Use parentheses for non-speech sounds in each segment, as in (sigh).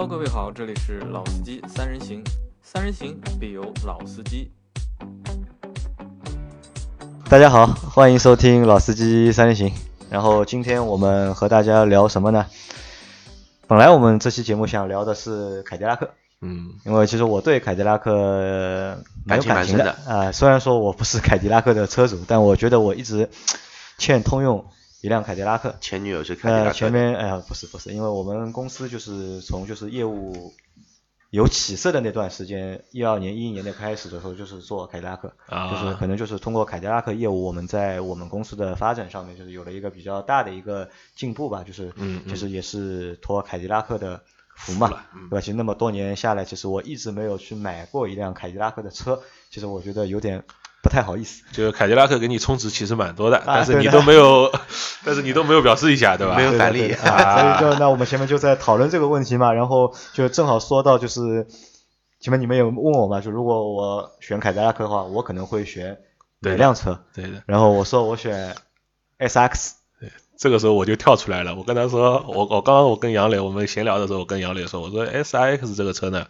Hello，各位好，这里是老司机三人行，三人行必有老司机。大家好，欢迎收听老司机三人行。然后今天我们和大家聊什么呢？本来我们这期节目想聊的是凯迪拉克，嗯，因为其实我对凯迪拉克蛮有感情的啊、虽然说我不是凯迪拉克的车主，但我觉得我一直欠通用一辆凯迪拉克。前女友是凯迪拉呃，克的，前面哎呀，不是不是，因为我们公司就是从就是业务有起色的那段时间，一二年、一一年的开始的时候，就是做凯迪拉克，啊就是可能就是通过凯迪拉克业务，我们在我们公司的发展上面，就是有了一个比较大的一个进步吧，就是嗯嗯其实也是托凯迪拉克的福嘛，嗯对吧？其实那么多年下来，其实我一直没有去买过一辆凯迪拉克的车，其实我觉得有点不太好意思。就是凯迪拉克给你充值其实蛮多的，但是你都没有，(laughs) 但是你都没有表示一下，对吧？没有返利对对对啊，所以就那我们前面就在讨论这个问题嘛，然后就正好说到就是前面你们有问我嘛，就如果我选凯迪拉克的话，我可能会选哪对的辆车？对的，然后我说我选 S X，这个时候我就跳出来了，我跟他说，我我刚刚我跟杨磊我们闲聊的时候，我跟杨磊说，我说 S I X 这个车呢，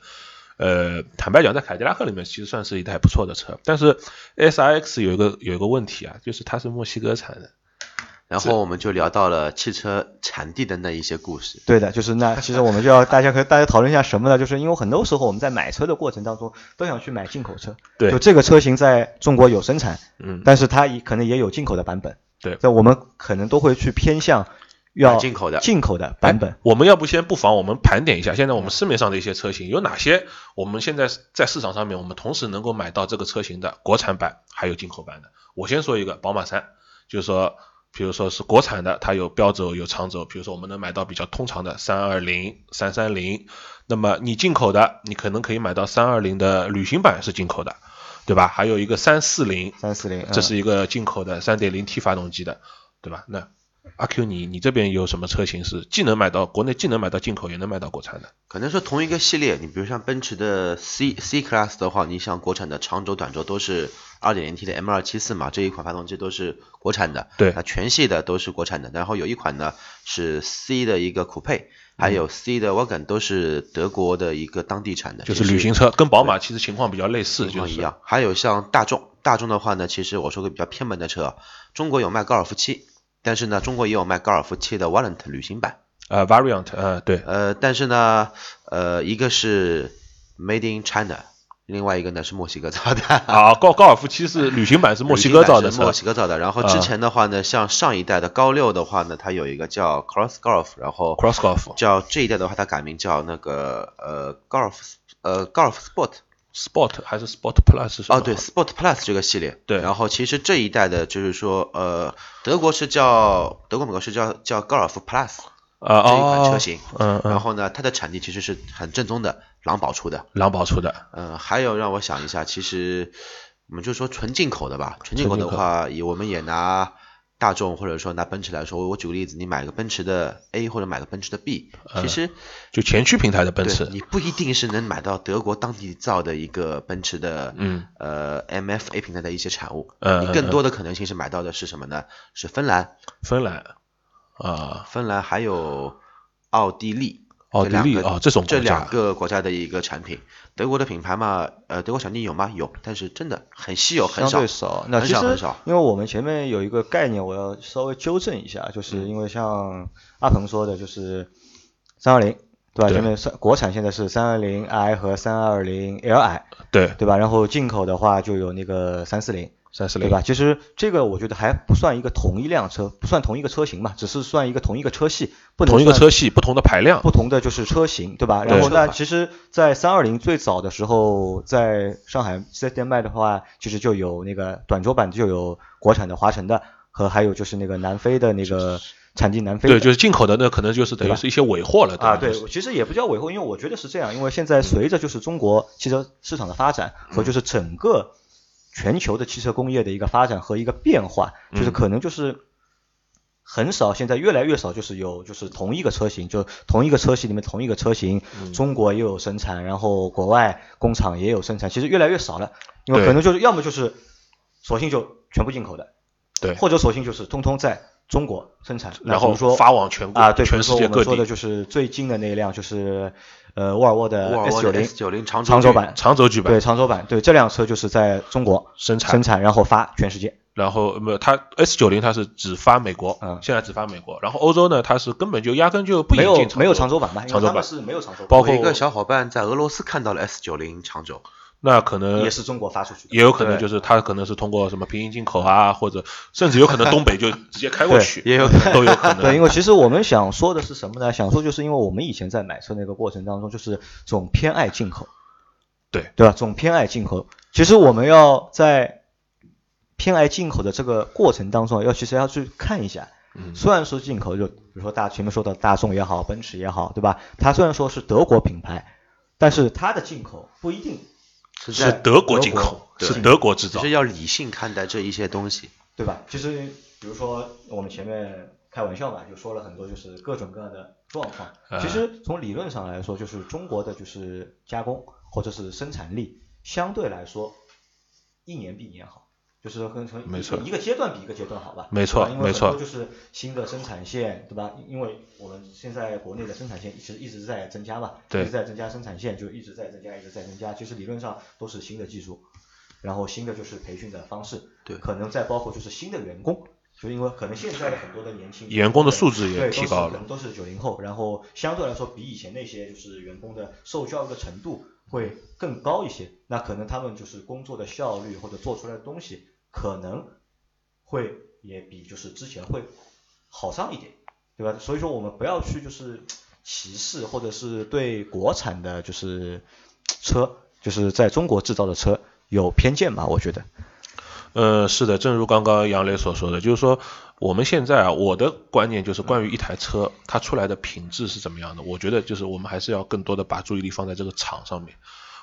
呃，坦白讲，在凯迪拉克里面其实算是一台不错的车，但是 S R X 有一个有一个问题啊，就是它是墨西哥产的，然后我们就聊到了汽车产地的那一些故事。对的，就是那其实我们就要大家和大家讨论一下什么呢？就是因为很多时候我们在买车的过程当中都想去买进口车，对就这个车型在中国有生产，嗯，但是它也可能也有进口的版本，对那我们可能都会去偏向要进口的进口的版本哎。我们要不先不妨我们盘点一下，现在我们市面上的一些车型有哪些？我们现在在市场上面，我们同时能够买到这个车型的国产版还有进口版的。我先说一个宝马三，就是说，比如说是国产的，它有标轴有长轴，比如说我们能买到比较通常的三二零、三三零。那么你进口的，你可能可以买到三二零的旅行版是进口的，对吧？还有一个三四零，三四零，这是一个进口的三点零 T 发动机的，对吧？那阿 Q 你你这边有什么车型是既能买到国内，既能买到进口，也能买到国产的？可能说同一个系列，你比如像奔驰的 C C Class 的话，你像国产的长轴、短轴都是 2.0T 的 M274 嘛，这一款发动机都是国产的。对那全系的都是国产的。然后有一款呢是 C 的一个酷配，还有 C 的 Wagon 都是德国的一个当地产的，就是旅行车，跟宝马其实情况比较类似，就是情况一样。还有像大众，大众的话呢，其实我说个比较偏门的车，中国有卖高尔夫七，但是呢，中国也有卖高尔夫七的 Variant 旅行版。呃 Variant，呃对，呃，但是呢，呃，一个是 Made in China，另外一个呢是墨西哥造的。(laughs) 啊高高尔夫七是旅行版是墨西哥造的墨，西哥造的。然后之啊前的话呢，像上一代的高六的话呢，它有一个叫 Cross Golf，然后 Cross Golf 叫这一代的话，它改名叫那个呃高尔夫呃高尔夫 Sport。Sport 还是 Sport Plus 是？哦，对，Sport Plus 这个系列，对。然后其实这一代的就是说，呃，德国是叫德国美国是叫叫高尔夫 Plus 啊这一款哦车型，嗯嗯，然后呢，它的产地其实是很正宗的狼堡出的，狼堡出的，嗯，还有让我想一下，其实我们就说纯进口的吧，纯进口的话，也我们也拿大众或者说拿奔驰来说，我我举个例子，你买个奔驰的 A 或者买个奔驰的 B，其实就前驱平台的奔驰，你不一定是能买到德国当地造的一个奔驰的，嗯，呃，MFA 平台的一些产物，嗯你更多的可能性是买到的是什么呢？是芬兰，芬兰。啊，芬兰还有奥地利。奥地利这两个啊这种这两个国家的一个产品，德国的品牌嘛，呃，德国产地有吗？有，但是真的很稀有，很相少。对少。那很其实少很少因为我们前面有一个概念，我要稍微纠正一下，就是因为像阿鹏说的，就是三二零，对吧？对前面三国产现在是三二零 i 和三二零 li，对，对吧？然后进口的话就有那个三四零。三四零对吧？其实这个我觉得还不算一个同一辆车，不算同一个车型嘛，只是算一个同一个车系，不能同一个车系，不同的排量，不同的就是车型，对吧？然后那其实，在三二零最早的时候，在上海四 S 店卖的话，其实就有那个短轴版就有国产的华晨的，和还有就是那个南非的那个产地南非。对，就是进口的那可能就是等于是一些尾货了，啊，吧对，其实也不叫尾货，因为我觉得是这样，因为现在随着就是中国汽车市场的发展和就是整个全球的汽车工业的一个发展和一个变化，就是嗯。可能就是很少，现在越来越少，就是有就是同一个车型，就同一个车系里面同一个车型，嗯。中国也有生产，然后国外工厂也有生产，其实越来越少了，因为可能就是要么就是索性就全部进口的，对。或者索性就是通通在中国生产，然后比如说发往全国啊，对，比全世界各地说的就是最近的那一辆，就是呃沃尔沃的 S 九零 S 九零长轴距长轴版，长轴距版对长轴版，对这辆车就是在中国生产生产，然后发全世界。然后没有，它 S 九零它是只发美国，嗯现在只发美国，然后欧洲呢，它是根本就压根就不没有引进长没有长轴版吧？长轴版是没有长轴版，包括我一个小伙伴在俄罗斯看到了 S 九零长轴，那可能也是中国发出去的，也有可能就是它可能是通过什么平行进口啊，或者甚至有可能东北就直接开过去，也有 (laughs) 可能都有可能。对，因为其实我们想说的是什么呢？想说就是因为我们以前在买车那个过程当中，就是总偏爱进口，对对吧？总偏爱进口。其实我们要在偏爱进口的这个过程当中，要其实要去看一下。嗯虽然说进口就比如说大前面说的大众也好，奔驰也好，对吧？它虽然说是德国品牌，但是它的进口不一定是是德国进口，是德国制造就是。要理性看待这一些东西。对吧？其实比如说我们前面开玩笑嘛，就说了很多就是各种各样的状况。呃其实从理论上来说，就是中国的就是加工或者是生产力相对来说一年比一年好，就是跟从没错一个阶段比一个阶段好吧？没错没错就是新的生产线，对吧？因为我们现在国内的生产线一直一直在增加嘛，对一直在增加生产线，就一直在增加，一直在增加。其实理论上都是新的技术，然后新的就是培训的方式，对可能再包括就是新的员工，就因为可能现在的很多的年轻员工的素质也提高了可能都是九零后，然后相对来说比以前那些就是员工的受教育的程度会更高一些，那可能他们就是工作的效率或者做出来的东西可能会也比就是之前会好上一点，对吧？所以说我们不要去就是歧视或者是对国产的就是车，就是在中国制造的车有偏见吧？我觉得。呃，是的，正如刚刚杨磊所说的，就是说我们现在啊，我的观念就是关于一台车它出来的品质是怎么样的，我觉得就是我们还是要更多的把注意力放在这个厂上面。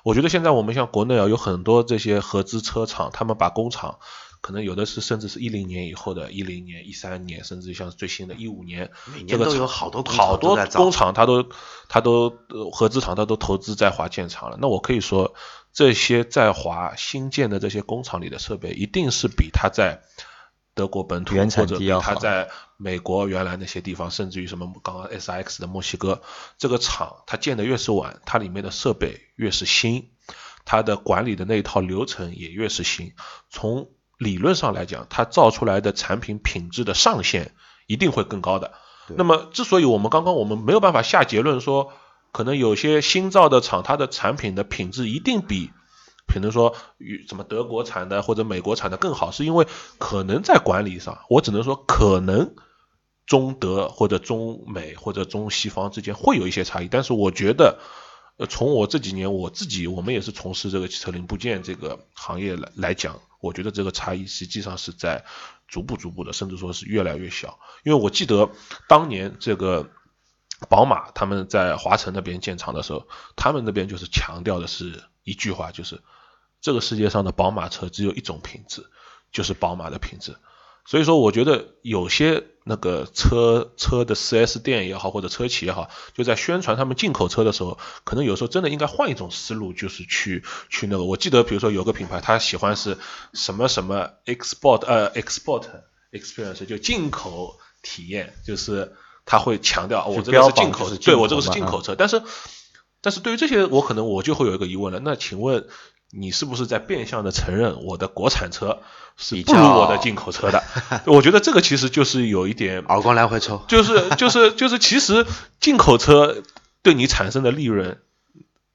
我觉得现在我们像国内啊，有很多这些合资车厂，他们把工厂可能有的是甚至是一零年以后的，一零年、一三年，甚至像最新的一五年，每年都有这个厂好多工厂好多工厂，它都它都呃合资厂它都投资在华建厂了。那我可以说，这些在华新建的这些工厂里的设备，一定是比它在德国本土原产或者它在美国原来那些地方，甚至于什么刚刚 S X 的墨西哥这个厂，它建的越是晚，它里面的设备越是新，它的管理的那一套流程也越是新。从理论上来讲，它造出来的产品品质的上限一定会更高的。那么，之所以我们刚刚我们没有办法下结论说，可能有些新造的厂，它的产品的品质一定比，可能说与什么德国产的或者美国产的更好，是因为可能在管理上，我只能说可能中德或者中美或者中西方之间会有一些差异，但是我觉得。呃，从我这几年我自己，我们也是从事这个汽车零部件这个行业来来讲，我觉得这个差异实际上是在逐步逐步的，甚至说是越来越小。因为我记得当年这个宝马他们在华晨那边建厂的时候，他们那边就是强调的是一句话，就是这个世界上的宝马车只有一种品质，就是宝马的品质。所以说，我觉得有些那个车车的 4S 店也好，或者车企也好，就在宣传他们进口车的时候，可能有时候真的应该换一种思路，就是去去那个。我记得，比如说有个品牌，它喜欢是什么什么 export 呃 export experience，就进口体验，就是他会强调、哦我这个是进口，对我这个是进口车。但是，但是对于这些，我可能我就会有一个疑问了。那请问？你是不是在变相的承认我的国产车是不如我的进口车的？我觉得这个其实就是有一点耳光来回抽。就是就是就是，其实进口车对你产生的利润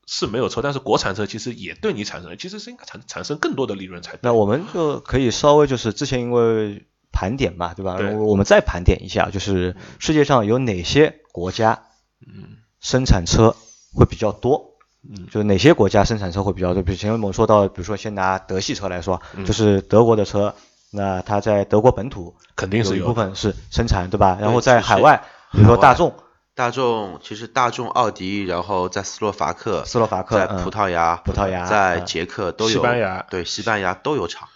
是没有错，但是国产车其实也对你产生，其实是应该产产生更多的利润才对。那我们就可以稍微就是之前因为盘点嘛，对吧？对我们再盘点一下，就是世界上有哪些国家嗯生产车会比较多？嗯就是哪些国家生产车会比较多？比如前面我们说到，比如说先拿德系车来说，嗯就是德国的车，那它在德国本土肯定是有有一部分是生产，对吧？然后在海外，比如说大众、大众其实大众、奥迪，然后在斯洛伐克、斯洛伐克、葡萄牙、葡萄牙嗯在捷克都有，西班牙对西班牙都有厂。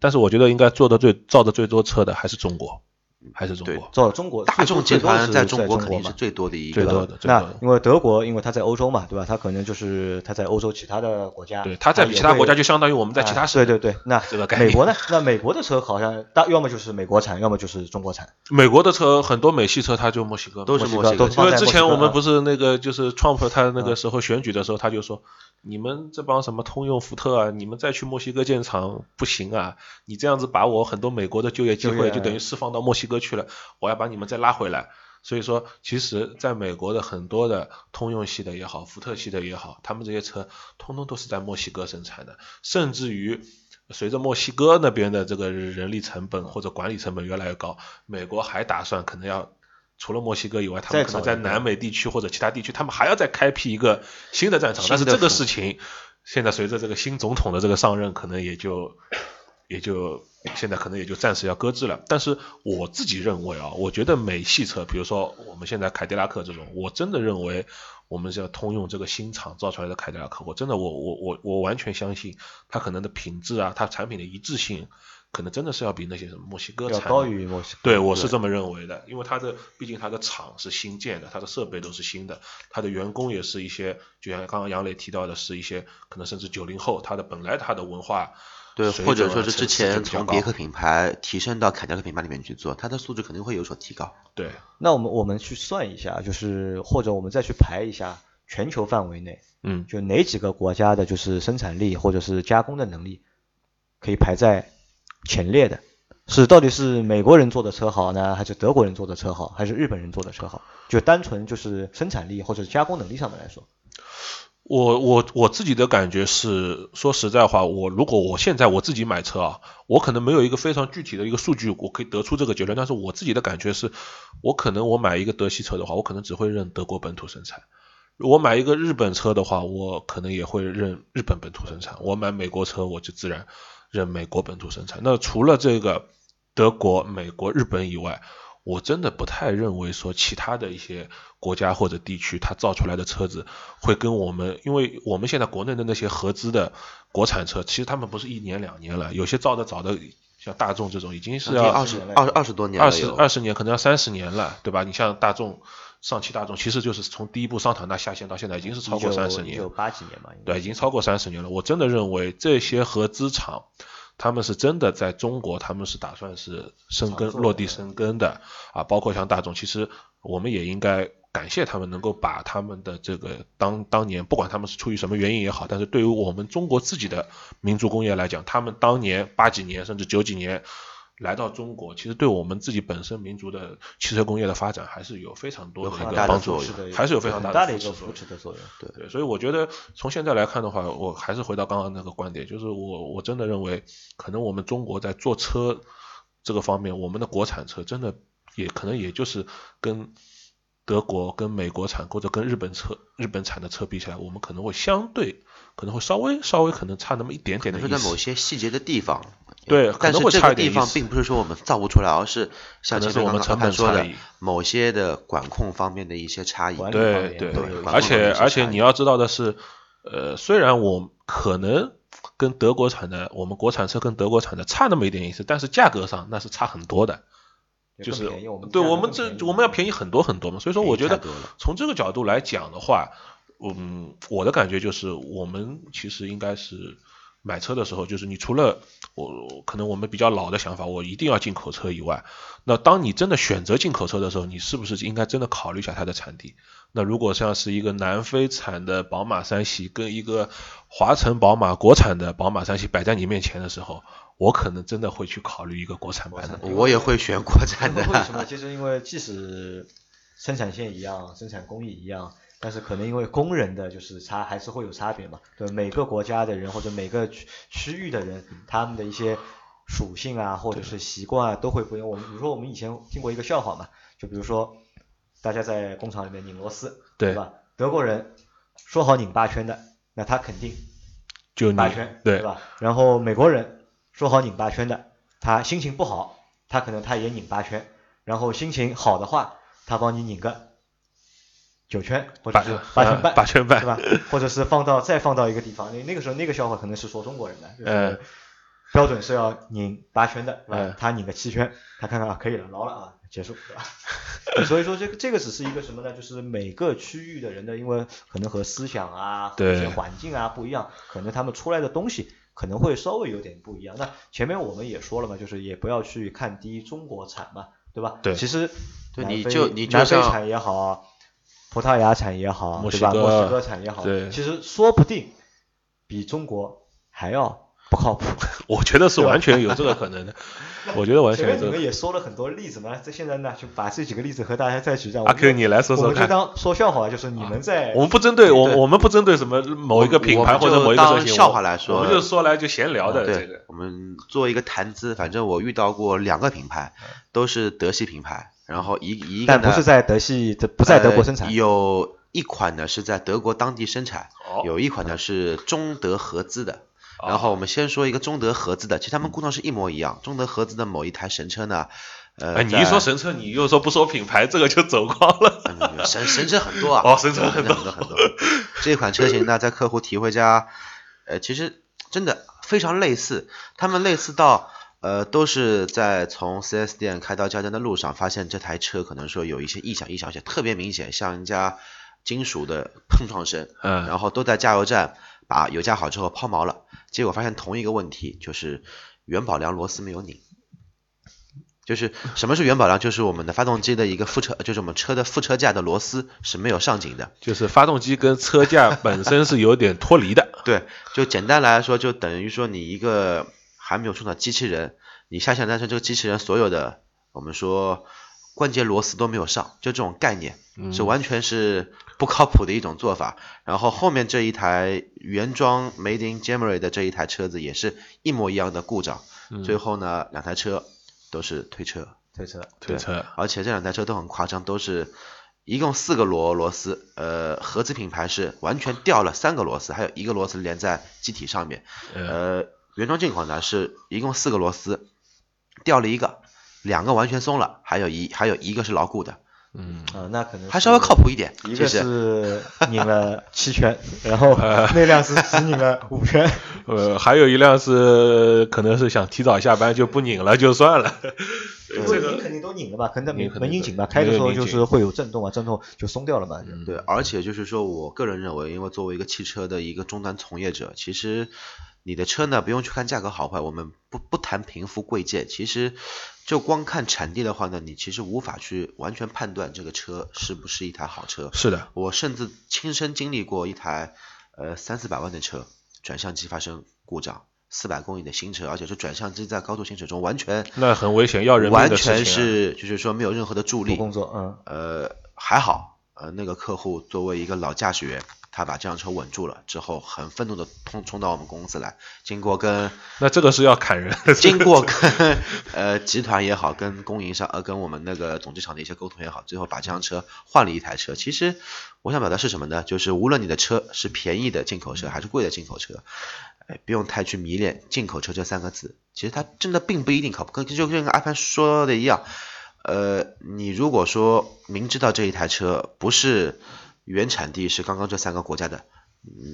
但是我觉得应该做的最造的最多车的还是中国。还是中国？做中国大众集团在中国肯定是最多的一个，最多的，那。因为德国，因为它在欧洲嘛，对吧？它可能就是它在欧洲其他的国家，对，它在其他国家就相当于我们在其他。对对对，那这个概念美国呢？那美国的车好像大，要么就是美国产，要么就是中国产。美国的车很多美系车，它就墨西哥都是墨西哥因为之前我们不是那个就是 Trump 他那嗯个时候选举的时候，他就说，你们这帮什么通用、福特啊，你们再去墨西哥建厂不行啊，你这样子把我很多美国的就业机会就等于释放到墨西哥去了，我要把你们再拉回来。所以说，其实在美国的很多的通用系的也好，福特系的也好，他们这些车通通都是在墨西哥生产的，甚至于随着墨西哥那边的这个人力成本或者管理成本越来越高，美国还打算可能要除了墨西哥以外，他们可能在南美地区或者其他地区，他们还要再开辟一个新的战场。但是这个事情，现在随着这个新总统的这个上任，可能也就也就现在可能也就暂时要搁置了。但是我自己认为啊，我觉得美系车，比如说我们现在凯迪拉克这种，我真的认为我们要通用这个新厂造出来的凯迪拉克，我真的我我我我完全相信它可能的品质啊，它产品的一致性，可能真的是要比那些什么墨西哥要产高于墨西哥。对，我是这么认为的，因为它的毕竟它的厂是新建的，它的设备都是新的，它的员工也是一些，就像刚刚杨磊提到的，是一些可能甚至九零后，他的本来他的文化对，或者说是之前从别克品牌提升到凯迪拉克品牌里面去做，它的素质肯定会有所提高。对那我们我们去算一下，就是或者我们再去排一下全球范围内，嗯就哪几个国家的就是生产力或者是加工的能力可以排在前列的？是到底是美国人做的车好呢，还是德国人做的车好，还是日本人做的车好？就单纯就是生产力或者加工能力上面来说，我我我自己的感觉是，说实在话，我如果我现在我自己买车啊，我可能没有一个非常具体的一个数据，我可以得出这个结论。但是我自己的感觉是，我可能我买一个德系车的话，我可能只会认德国本土生产；我买一个日本车的话，我可能也会认日本本土生产；我买美国车，我就自然认美国本土生产。那除了这个德国、美国、日本以外，我真的不太认为说其他的一些国家或者地区，它造出来的车子会跟我们，因为我们现在国内的那些合资的国产车，其实他们不是一年两年了，有些造的早的，像大众这种已经是要二十二二十多年了二十有二十年，可能要三十年了，对吧？你像大众、上汽大众，其实就是从第一部桑塔纳下线到现在，已经是超过三十年有，八几年嘛，对，已经超过三十年了。我真的认为这些合资厂，他们是真的在中国，他们是打算是生根落地生根的啊。包括像大众，其实我们也应该感谢他们能够把他们的这个当当年，不管他们是出于什么原因也好，但是对于我们中国自己的民族工业来讲，他们当年八几年甚至九几年。来到中国，其实对我们自己本身民族的汽车工业的发展还是有非常多的一个帮助还是有非常大大的一个扶持的作用。对，对，所以我觉得从现在来看的话，我还是回到刚刚那个观点，就是我我真的认为，可能我们中国在做车这个方面，我们的国产车真的也可能也就是跟德国、跟美国产或者跟日本车、日本产的车比起来，我们可能会相对可能会稍微稍微可能差那么一点点的意思。可能是在某些细节的地方，对但是能会差这个地方并不是说我们造不出来，而是像可能前面刚刚是我们成阿潘说的某些的管控方面的一些差异。对对而且而且你要知道的是，呃，虽然我可能跟德国产的我们国产车跟德国产的差那么一点意思，但是价格上那是差很多的。就是便宜我们对我们这我们要便宜很多很多嘛，所以说我觉得从这个角度来讲的话，嗯，我的感觉就是我们其实应该是买车的时候，就是你除了我可能我们比较老的想法，我一定要进口车以外，那当你真的选择进口车的时候，你是不是应该真的考虑一下它的产地？那如果像是一个南非产的宝马三系跟一个华晨宝马国产的宝马三系摆在你面前的时候，我可能真的会去考虑一个国产版的。我也会选国产的。为什么？(laughs) 就是因为即使生产线一样，生产工艺一样，但是可能因为工人的就是差还是会有差别嘛。对，每个国家的人或者每个区区域的人，他们的一些属性啊，或者是习惯啊，都会不一样。我们比如说我们以前听过一个笑话嘛，就比如说大家在工厂里面拧螺丝，对吧？德国人说好拧八圈的，那他肯定就你八圈，对吧？然后美国人说好拧八圈的，他心情不好，他可能他也拧八圈，然后心情好的话，他帮你拧个九圈或者八是八圈半，八圈半是吧？或者是放到再放到一个地方，那那个时候那个笑话可能是说中国人的，就是嗯标准是要拧八圈的，是吧嗯？他拧个七圈，他看看啊可以了，牢了啊，结束，对吧？(laughs) 所以说这个这个只是一个什么呢？就是每个区域的人的，因为可能和思想啊、和一些环境啊不一样，可能他们出来的东西可能会稍微有点不一样。那前面我们也说了嘛，就是也不要去看低中国产嘛，对吧？对。其实，对，你就你南非产也好，葡萄牙产也好，对吧？墨西哥产也好，对，其实说不定比中国还要。不靠谱，(laughs) 我觉得是完全有这个可能的。(laughs) 我觉得完全。前面你们也说了很多例子嘛，这现在呢就把这几个例子和大家再举。阿 Q，你来说说看。我们就当说笑话，就是你们在。我们不针对我，我们不针对什么某一个品牌或者某一个车型。笑话来说，我们就说来就闲聊的这个。我们做一个谈资，反正我遇到过两个品牌，都是德系品牌，然后一一个但不是在德系，不在德国生产。有一款呢是在德国当地生产，有一款呢是中德合资的。然后我们先说一个中德合资的，其实他们故障是一模一样。中德合资的某一台神车呢，呃，你一说神车，你又说不说品牌，这个就走光了。(laughs) 神神车很多啊，哦，神车很多很多很多。这款车型呢，在客户提回家，呃，其实真的非常类似。他们类似到，呃，都是在从 4S 店开到家站的路上，发现这台车可能说有一些异响，异响且特别明显，像人家金属的碰撞声。嗯。然后都在加油站把油加好之后抛锚了。结果发现同一个问题，就是元宝梁螺丝没有拧。就是什么是元宝梁？就是我们的发动机的一个副车，就是我们车的副车架的螺丝是没有上紧的。就是发动机跟车架本身是有点脱离的。(laughs) 对，就简单来说，就等于说你一个还没有充的机器人，你下线但是这个机器人所有的我们说关节螺丝都没有上，就这种概念。是完全是不靠谱的一种做法。然后后面这一台原装 Made in Germany 的这一台车子也是一模一样的故障。最后呢，两台车都是推车。推车。推车。而且这两台车都很夸张，都是一共四个螺螺丝。呃，合资品牌是完全掉了三个螺丝，还有一个螺丝连在机体上面。呃，原装进口呢是一共四个螺丝，掉了一个，两个完全松了，还有一还有一个是牢固的。嗯啊，那可能还稍微靠谱一点。一个是拧了 (laughs) 七圈，然后 (laughs) 那辆是只拧了 (laughs) 五圈。呃，还有一辆是可能是想提早下班就不拧了就算了。这个拧肯定都拧了吧？可能没没拧紧吧？开的时候就是会有震动啊，震动就松掉了嘛。对，而且就是说我个人认为，因为作为一个汽车的一个终端从业者，其实你的车呢不用去看价格好坏，我们不不谈贫富贵贱，其实。就光看产地的话呢，你其实无法去完全判断这个车是不是一台好车。是的，我甚至亲身经历过一台呃三四百万的车，转向机发生故障，四百公里的新车，而且是转向机在高速行驶中完全那很危险，要人完全是就是说没有任何的助力工作，嗯，呃还好，呃那个客户作为一个老驾驶员。他把这辆车稳住了之后，很愤怒的冲冲到我们公司来，经过跟那这个是要砍人，(laughs) 经过跟呃集团也好，跟供应商呃跟我们那个总机厂的一些沟通也好，最后把这辆车换了一台车。其实我想表达是什么呢？就是无论你的车是便宜的进口车还是贵的进口车，哎，不用太去迷恋进口车这三个字。其实它真的并不一定靠谱，跟就跟阿潘说的一样，呃，你如果说明知道这一台车不是。原产地是刚刚这三个国家的，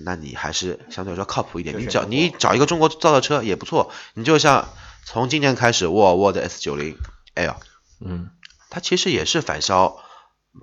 那你还是相对来说靠谱一点。你找你找一个中国造的车也不错。你就像从今年开始，沃尔沃的 S 九零 L，嗯，它其实也是反销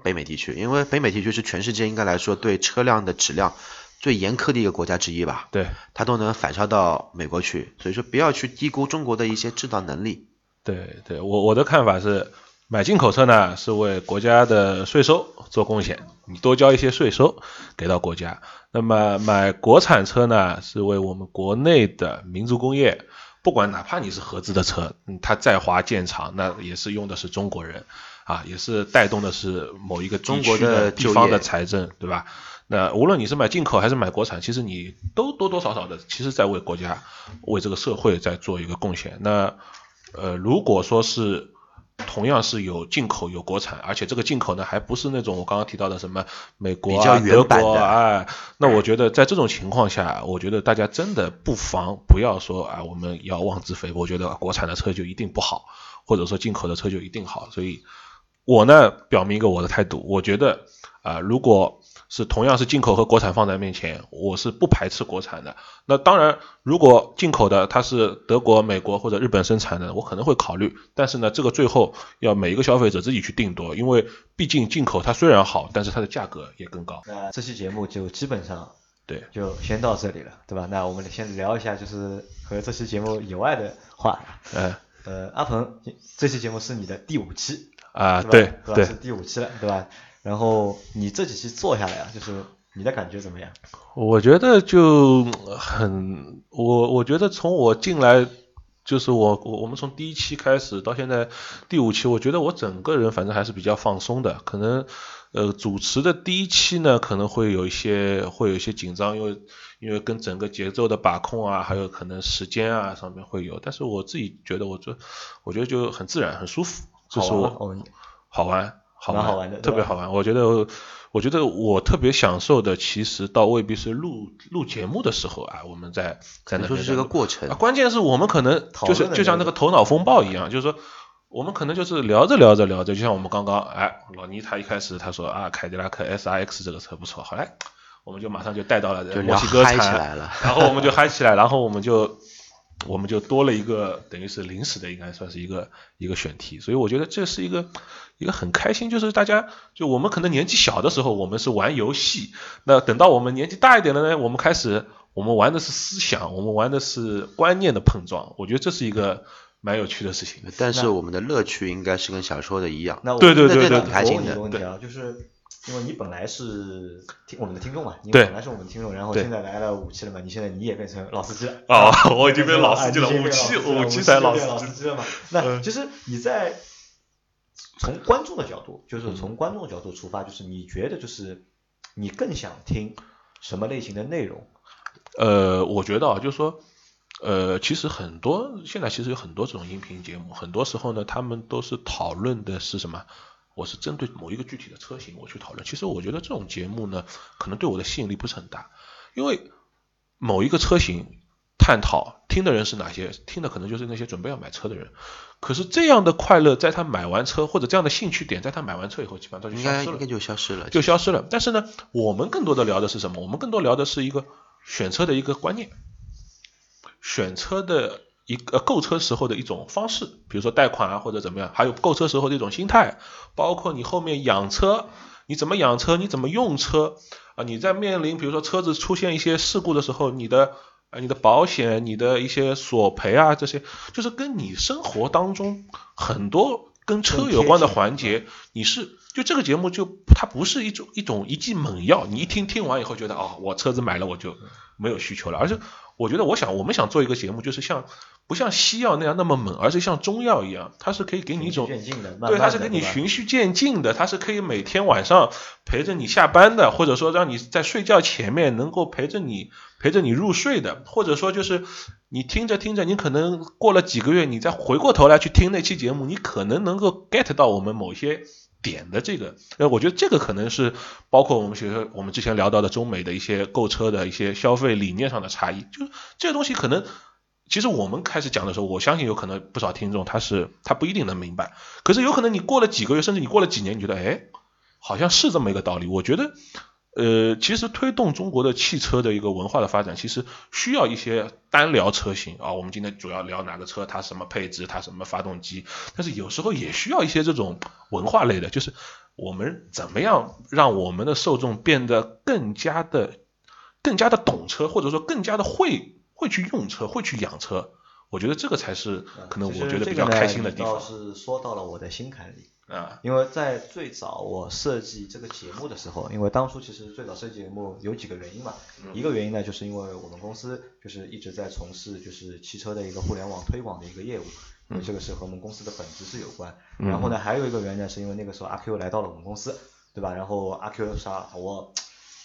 北美地区，因为北美地区是全世界应该来说对车辆的质量最严苛的一个国家之一吧？对，它都能反销到美国去，所以说不要去低估中国的一些制造能力。对对，我我的看法是。买进口车呢，是为国家的税收做贡献，你多交一些税收给到国家。那么买国产车呢，是为我们国内的民族工业，不管哪怕你是合资的车，它在华建厂，那也是用的是中国人啊，也是带动的是某一个中国的地方的财政，对吧？那无论你是买进口还是买国产，其实你都多多少少的，其实在为国家、为这个社会在做一个贡献。那呃，如果说是同样是有进口有国产，而且这个进口呢还不是那种我刚刚提到的什么美国啊、德国啊，那我觉得在这种情况下，我觉得大家真的不妨不要说啊，我们要妄自菲薄，我觉得国产的车就一定不好，或者说进口的车就一定好。所以，我呢表明一个我的态度，我觉得啊，如果是同样是进口和国产放在面前，我是不排斥国产的。那当然，如果进口的它是德国、美国或者日本生产的，我可能会考虑。但是呢，这个最后要每一个消费者自己去定夺，因为毕竟进口它虽然好，但是它的价格也更高。那这期节目就基本上对，就先到这里了，对吧？那我们先聊一下就是和这期节目以外的话。嗯，呃，阿鹏，这期节目是你的第五期啊，对对是第五期了，对吧？然后你这几期做下来啊，就是你的感觉怎么样？我觉得就很，我我觉得从我进来，就是我我我们从第一期开始到现在第五期，我觉得我整个人反正还是比较放松的。可能呃主持的第一期呢，可能会有一些会有一些紧张，因为因为跟整个节奏的把控啊，还有可能时间啊上面会有。但是我自己觉得我这我觉得就很自然很舒服，这是好玩，好玩，蛮好玩的特别好玩。我觉得，我觉得我特别享受的，其实倒未必是录录节目的时候啊，我们在在那说是这个过程啊，关键是我们可能就是就像那个头脑风暴一样，就是说。我们可能就是聊着聊着聊着，就像我们刚刚，哎，老倪他一开始他说啊，凯迪拉克 S R X 这个车不错，后来我们就马上就带到了墨就聊嗨起西哥产，来了。(laughs) 然后我们就嗨起来，然后我们就我们就多了一个等于是临时的，应该算是一个一个选题，所以我觉得这是一个一个很开心，就是大家就我们可能年纪小的时候我们是玩游戏，那等到我们年纪大一点了呢，我们开始我们玩的是思想，我们玩的是观念的碰撞，我觉得这是一个蛮有趣的事情。但是我们的乐趣应该是跟小说的一样。那我对对对对那很开心的我问你一个问题啊，就是因为你本来是听我们的听众嘛，你本来是我们的听众，然后现在来了五期了嘛，你现在你也变成老司机了。哦啊 (laughs) 我已经变老司机了五期五期期才老司机了嘛。那嗯其实你在从观众的角度，就是从观众的角度出发，就是你觉得就是你更想听什么类型的内容？呃，我觉得啊，就是说，呃，其实很多现在其实有很多这种音频节目，很多时候呢，他们都是讨论的是什么？我是针对某一个具体的车型我去讨论。其实我觉得这种节目呢，可能对我的吸引力不是很大，因为某一个车型探讨听的人是哪些？听的可能就是那些准备要买车的人。可是这样的快乐，在他买完车或者这样的兴趣点，在他买完车以后，基本上就应消失了该应该。就消失了。就消失了。但是呢，我们更多的聊的是什么？我们更多聊的是一个选车的一个观念，选车的一个呃购车时候的一种方式，比如说贷款啊或者怎么样，还有购车时候的一种心态，包括你后面养车，你怎么养车，你怎么用车啊？你在面临比如说车子出现一些事故的时候，你的啊，你的保险、你的一些索赔啊，这些就是跟你生活当中很多跟车有关的环节，你是就这个节目就它不是一种一种一剂猛药，你一听听完以后觉得哦，我车子买了我就没有需求了，而是我觉得我想我们想做一个节目，就是像不像西药那样那么猛，而是像中药一样，它是可以给你一种对，它是给你循序渐进的，它是可以每天晚上陪着你下班的，或者说让你在睡觉前面能够陪着你陪着你入睡的，或者说就是你听着听着，你可能过了几个月，你再回过头来去听那期节目，你可能能够 get 到我们某些点的这个，呃，我觉得这个可能是包括我们学我们之前聊到的中美的一些购车的一些消费理念上的差异，就是这个东西可能。其实我们开始讲的时候，我相信有可能不少听众他是他不一定能明白，可是有可能你过了几个月，甚至你过了几年，你觉得哎，好像是这么一个道理。我觉得，呃，其实推动中国的汽车的一个文化的发展，其实需要一些单聊车型啊。我们今天主要聊哪个车，它什么配置，它什么发动机，但是有时候也需要一些这种文化类的，就是我们怎么样让我们的受众变得更加的、更加的懂车，或者说更加的会会去用车，会去养车。我觉得这个才是可能我觉得比较开心的地方是说到了我的心坎里。啊。因为在最早我设计这个节目的时候，因为当初其实最早设计节目有几个原因嘛，嗯一个原因呢，就是因为我们公司就是一直在从事就是汽车的一个互联网推广的一个业务，因为这个是和我们公司的本质是有关。嗯然后呢，还有一个原因呢，是因为那个时候阿 Q 来到了我们公司，对吧？然后阿 Q 啥我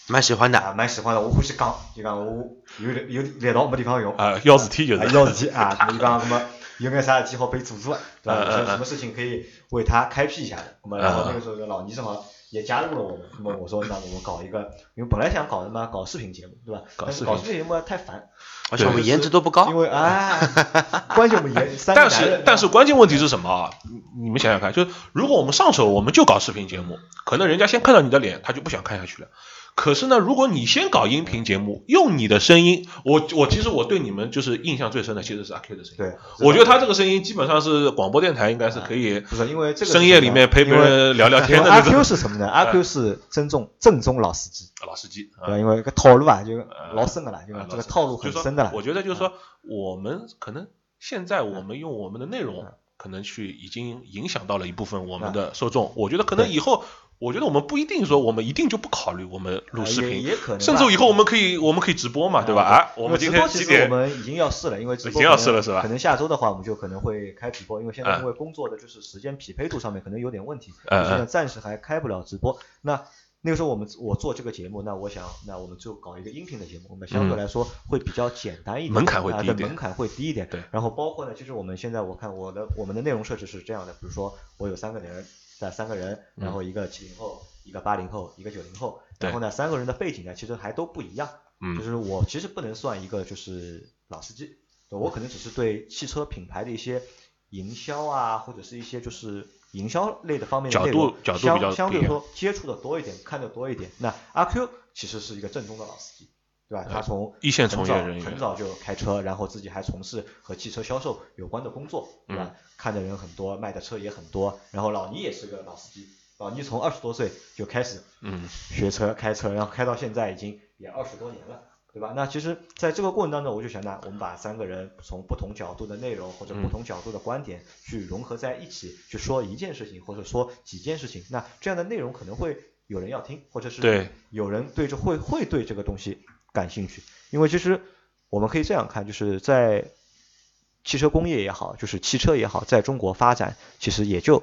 蛮喜欢的。啊蛮喜欢的，我欢喜讲，就讲我有点有力道没地方用啊要事体就是啊要事体啊，就讲什么有没有啥事体好被做做，对吧？有什么事情可以为他开辟一下的。那么然后那个时候老倪正好也加入了我们，那么我说那我们搞一个，因为本来想搞什么搞视频节目，对吧？搞视频节目太烦，而且我们颜值都不高因。为啊，(laughs) 关键我们颜三个但是但是关键问题是什么啊？你你们想想看，就是如果我们上手我们就搞视频节目，可能人家先看到你的脸，他就不想看下去了。可是呢，如果你先搞音频节目，用你的声音，我我其实我对你们就是印象最深的其实是阿 Q 的声音。对，我觉得他这个声音基本上是广播电台应该是可以不是因为这个深夜里面陪别人聊聊天的 (laughs) 阿 Q 是什么呢？(laughs) 阿 Q 是正宗正宗老司机，老司机。对？因为个套路啊，就老深的了，对吧啊？这个套路很深的了。我觉得就是说，我们可能现在我们用我们的内容嗯，可能去已经影响到了一部分我们的受众。我觉得可能以后，我觉得我们不一定说我们一定就不考虑我们录视频，也可能，甚至以后我们可以我们可以直播嘛，对吧？啊，我们今天几直播其实我？们已经要试了，因为直播已经要试了是吧可能下周的话，我们就可能会开直播，因为现在啊因为工作的就是时间匹配度上面可能有点问题，嗯所以呢嗯暂时还开不了直播。那那个时候我们我做这个节目，那我想那我们就搞一个音频的节目，我们相对嗯来说会比较简单一点，门槛会低一点门槛会低一点。对然后包括呢，其实我们现在我看我的我们的内容设置是这样的，比如说我有三个人，在三个人，然后一个七零后，一个八零后，一个九零后，然后呢三个人的背景呢其实还都不一样。嗯就是我其实不能算一个就是老司机，对我可能只是对汽车品牌的一些营销啊，或者是一些就是营销类的方面的角度角度比较相相对说接触的多一点，看的多一点。那阿 Q 其实是一个正宗的老司机，对吧？他从呃一线从业人员很早就开车，然后自己还从事和汽车销售有关的工作，对吧？看的人很多，卖的车也很多。然后老倪也是个老司机，老倪从二十多岁就开始嗯，学车开车，然后开到现在已经也二十多年了，对吧？那其实在这个过程当中，我就想呢，我们把三个人从不同角度的内容或者不同角度的观点去融合在一起，去说一件事情或者说几件事情，那这样的内容可能会有人要听，或者是对有人对这会会对这个东西感兴趣，因为其实我们可以这样看，就是在汽车工业也好，就是汽车也好，在中国发展其实也就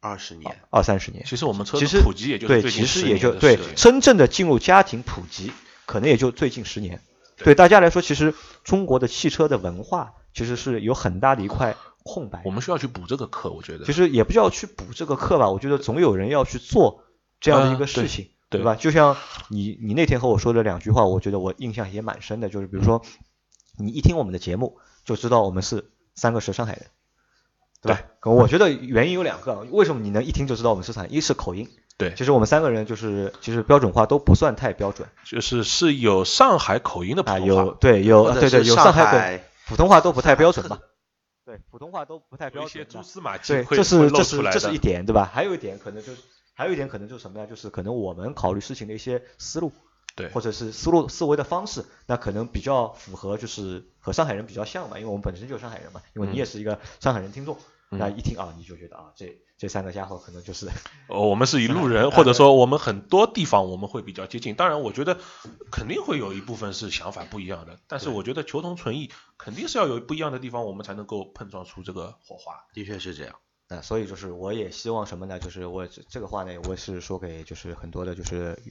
二十年，二三十年，其实我们车其实普及也就对，最近10其实也就对真正的进入家庭普及，可能也就最近十年。对大家来说，其实中国的汽车的文化其实是有很大的一块空白我。们需要去补这个课，我觉得。其实也不叫去补这个课吧，我觉得总有人要去做这样的一个事情，对吧？就像你你那天和我说的两句话，我觉得我印象也蛮深的，就是比如说你一听我们的节目就知道我们是三个是上海人，对吧？可我觉得原因有两个，为什么你能一听就知道我们是上海？一是口音，对其实我们三个人就是其实标准化都不算太标准就是是有上海口音的普啊，通有话，对有对对有上海海对普通话都不太标准吧？对，普通话都不太有一些标准的。蛛丝马迹对，这是露这是出来的这是一点，对吧？还有一点可能就是还有一点可能就是什么呢？就是可能我们考虑事情的一些思路，对或者是思路思维的方式，那可能比较符合就是和上海人比较像嘛，因为我们本身就是上海人嘛，因为你嗯也是一个上海人听众，那嗯一听啊你就觉得啊这这三个家伙可能就是哦我们是一路啊人，或者说我们很多地方我们会比较接近。当然，我觉得肯定会有一部分是想法不一样的，但是我觉得求同存异，肯定是要有不一样的地方，我们才能够碰撞出这个火花。的确是这样。那所以就是我也希望什么呢？就是我这这个话呢，我是说给就是很多的就是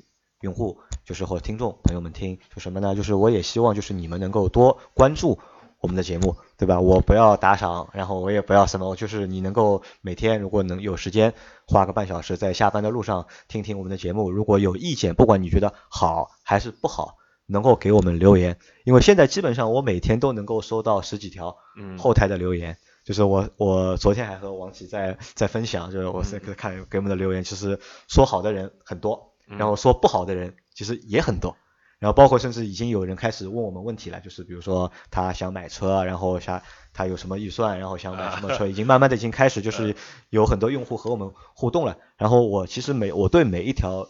用户，就是或者听众朋友们听，就什么呢？就是我也希望就是你们能够多关注我们的节目，对吧？我不要打赏，然后我也不要什么，就是你能够每天如果能有时间花个半小时在下班的路上听听我们的节目，如果有意见，不管你觉得好还是不好，能够给我们留言，因为现在基本上我每天都能够收到十几条嗯，后台的留言。就是我我昨天还和王琦在在分享，就是我是嗯。看给我们的留言，其实说好的人很多，嗯。然后说不好的人其实也很多，然后包括甚至已经有人开始问我们问题了，就是比如说他想买车，然后想他有什么预算，然后想买什么车，已经慢慢的已经开始就是有很多用户和我们互动了，然后我其实每我对每一条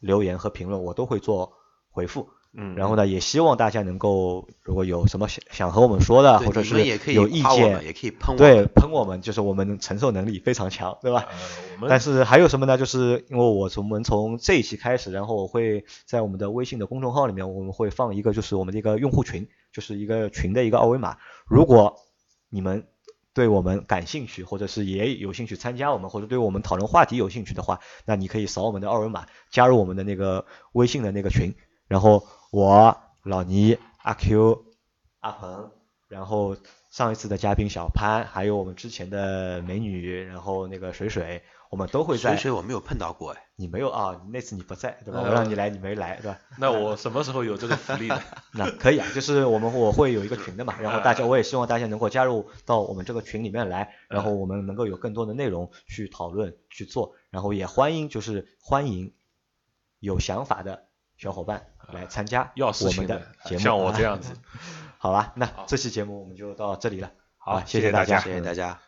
留言和评论我都会做回复，嗯，然后呢也希望大家能够如果有什么想想和我们说的，或者是也可以有意见，也可以喷我们对，喷我们就是我们承受能力非常强，对吧？呃，但是还有什么呢？就是因为我从我们从这一期开始，然后我会在我们的微信的公众号里面，我们会放一个就是我们的一个用户群，就是一个群的一个二维码。如果你们对我们感兴趣，或者是也有兴趣参加我们，或者对我们讨论话题有兴趣的话，那你可以扫我们的二维码，加入我们的那个微信的那个群。然后我老倪、阿 Q、阿鹏，然后上一次的嘉宾小潘，还有我们之前的美女，然后那个水水，我们都会在。水水我没有碰到过哎，你没有啊？那次你不在，对吧？呃我让你来，你没来，对吧？那我什么时候有这个福利呢？(laughs) 那可以啊，就是我们我会有一个群的嘛，然后大家我也希望大家能够加入到我们这个群里面来，然后我们能够有更多的内容去讨论去做，然后也欢迎就是欢迎有想法的小伙伴来参加我们的节目，像我啊这样子。(laughs) 好吧，那这期节目我们就到这里了。好谢谢大家谢谢大家。